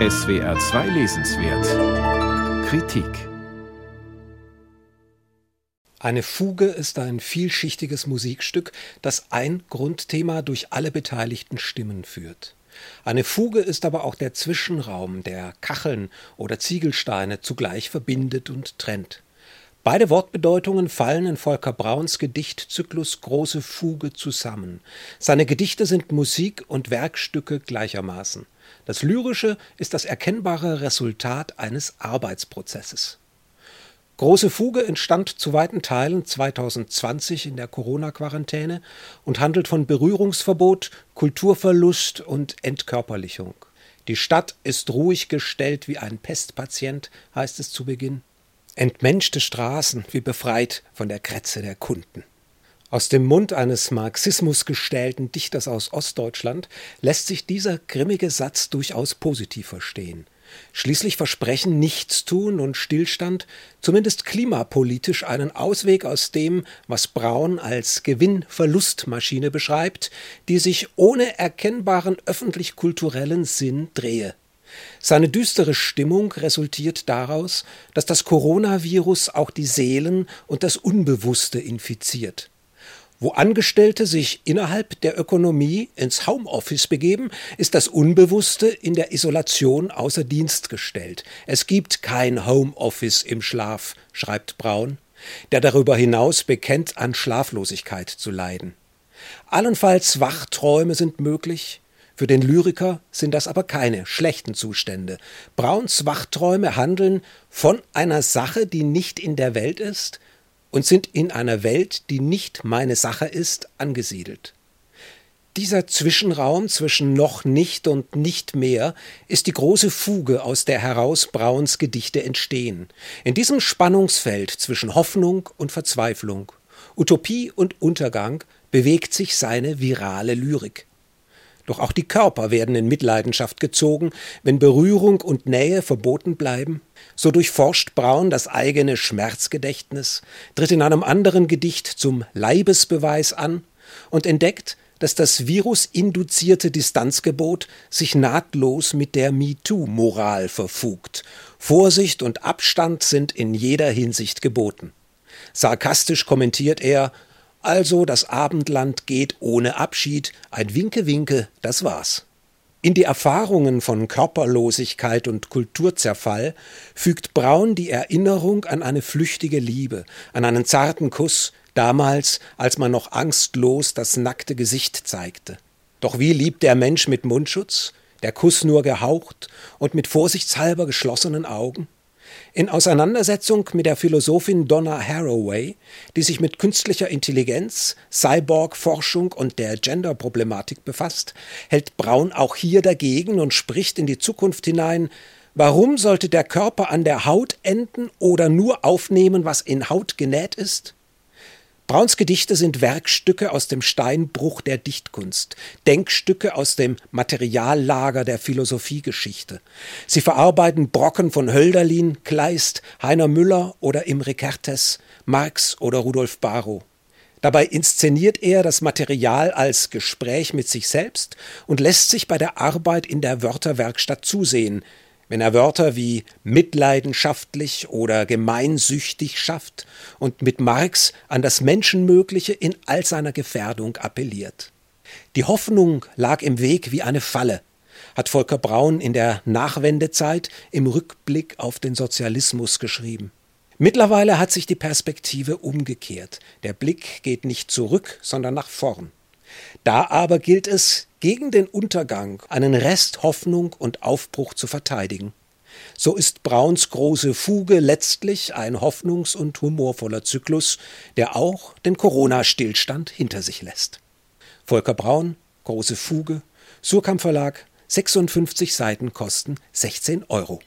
SWR 2 Lesenswert Kritik Eine Fuge ist ein vielschichtiges Musikstück, das ein Grundthema durch alle beteiligten Stimmen führt. Eine Fuge ist aber auch der Zwischenraum, der Kacheln oder Ziegelsteine zugleich verbindet und trennt. Beide Wortbedeutungen fallen in Volker Brauns Gedichtzyklus Große Fuge zusammen. Seine Gedichte sind Musik und Werkstücke gleichermaßen. Das Lyrische ist das erkennbare Resultat eines Arbeitsprozesses. Große Fuge entstand zu weiten Teilen 2020 in der Corona-Quarantäne und handelt von Berührungsverbot, Kulturverlust und Entkörperlichung. Die Stadt ist ruhig gestellt wie ein Pestpatient, heißt es zu Beginn. Entmenschte Straßen wie befreit von der Krätze der Kunden. Aus dem Mund eines marxismusgestellten Dichters aus Ostdeutschland lässt sich dieser grimmige Satz durchaus positiv verstehen. Schließlich versprechen Nichtstun und Stillstand zumindest klimapolitisch einen Ausweg aus dem, was Braun als Gewinn-Verlust-Maschine beschreibt, die sich ohne erkennbaren öffentlich-kulturellen Sinn drehe. Seine düstere Stimmung resultiert daraus, dass das Coronavirus auch die Seelen und das Unbewusste infiziert. Wo Angestellte sich innerhalb der Ökonomie ins Homeoffice begeben, ist das Unbewusste in der Isolation außer Dienst gestellt. Es gibt kein Homeoffice im Schlaf, schreibt Braun, der darüber hinaus bekennt, an Schlaflosigkeit zu leiden. Allenfalls Wachträume sind möglich, für den Lyriker sind das aber keine schlechten Zustände. Brauns Wachträume handeln von einer Sache, die nicht in der Welt ist, und sind in einer Welt, die nicht meine Sache ist, angesiedelt. Dieser Zwischenraum zwischen noch nicht und nicht mehr ist die große Fuge, aus der heraus Brauns Gedichte entstehen. In diesem Spannungsfeld zwischen Hoffnung und Verzweiflung, Utopie und Untergang bewegt sich seine virale Lyrik. Doch auch die Körper werden in Mitleidenschaft gezogen, wenn Berührung und Nähe verboten bleiben. So durchforscht Braun das eigene Schmerzgedächtnis, tritt in einem anderen Gedicht zum Leibesbeweis an und entdeckt, dass das virusinduzierte Distanzgebot sich nahtlos mit der MeToo-Moral verfugt. Vorsicht und Abstand sind in jeder Hinsicht geboten. Sarkastisch kommentiert er, also das Abendland geht ohne Abschied, ein Winke Winke, das war's. In die Erfahrungen von Körperlosigkeit und Kulturzerfall fügt Braun die Erinnerung an eine flüchtige Liebe, an einen zarten Kuss, damals, als man noch angstlos das nackte Gesicht zeigte. Doch wie liebt der Mensch mit Mundschutz, der Kuss nur gehaucht und mit vorsichtshalber geschlossenen Augen? In Auseinandersetzung mit der Philosophin Donna Haraway, die sich mit künstlicher Intelligenz, Cyborg-Forschung und der Gender-Problematik befasst, hält Braun auch hier dagegen und spricht in die Zukunft hinein, warum sollte der Körper an der Haut enden oder nur aufnehmen, was in Haut genäht ist? Brauns Gedichte sind Werkstücke aus dem Steinbruch der Dichtkunst, Denkstücke aus dem Materiallager der Philosophiegeschichte. Sie verarbeiten Brocken von Hölderlin, Kleist, Heiner Müller oder Imre Kertész, Marx oder Rudolf Barrow. Dabei inszeniert er das Material als Gespräch mit sich selbst und lässt sich bei der Arbeit in der Wörterwerkstatt zusehen, wenn er Wörter wie mitleidenschaftlich oder gemeinsüchtig schafft und mit Marx an das Menschenmögliche in all seiner Gefährdung appelliert. Die Hoffnung lag im Weg wie eine Falle, hat Volker Braun in der Nachwendezeit im Rückblick auf den Sozialismus geschrieben. Mittlerweile hat sich die Perspektive umgekehrt. Der Blick geht nicht zurück, sondern nach vorn. Da aber gilt es, gegen den Untergang einen Rest Hoffnung und Aufbruch zu verteidigen. So ist Brauns große Fuge letztlich ein hoffnungs- und humorvoller Zyklus, der auch den Corona-Stillstand hinter sich lässt. Volker Braun, große Fuge, Surkamp Verlag, 56 Seiten kosten 16 Euro.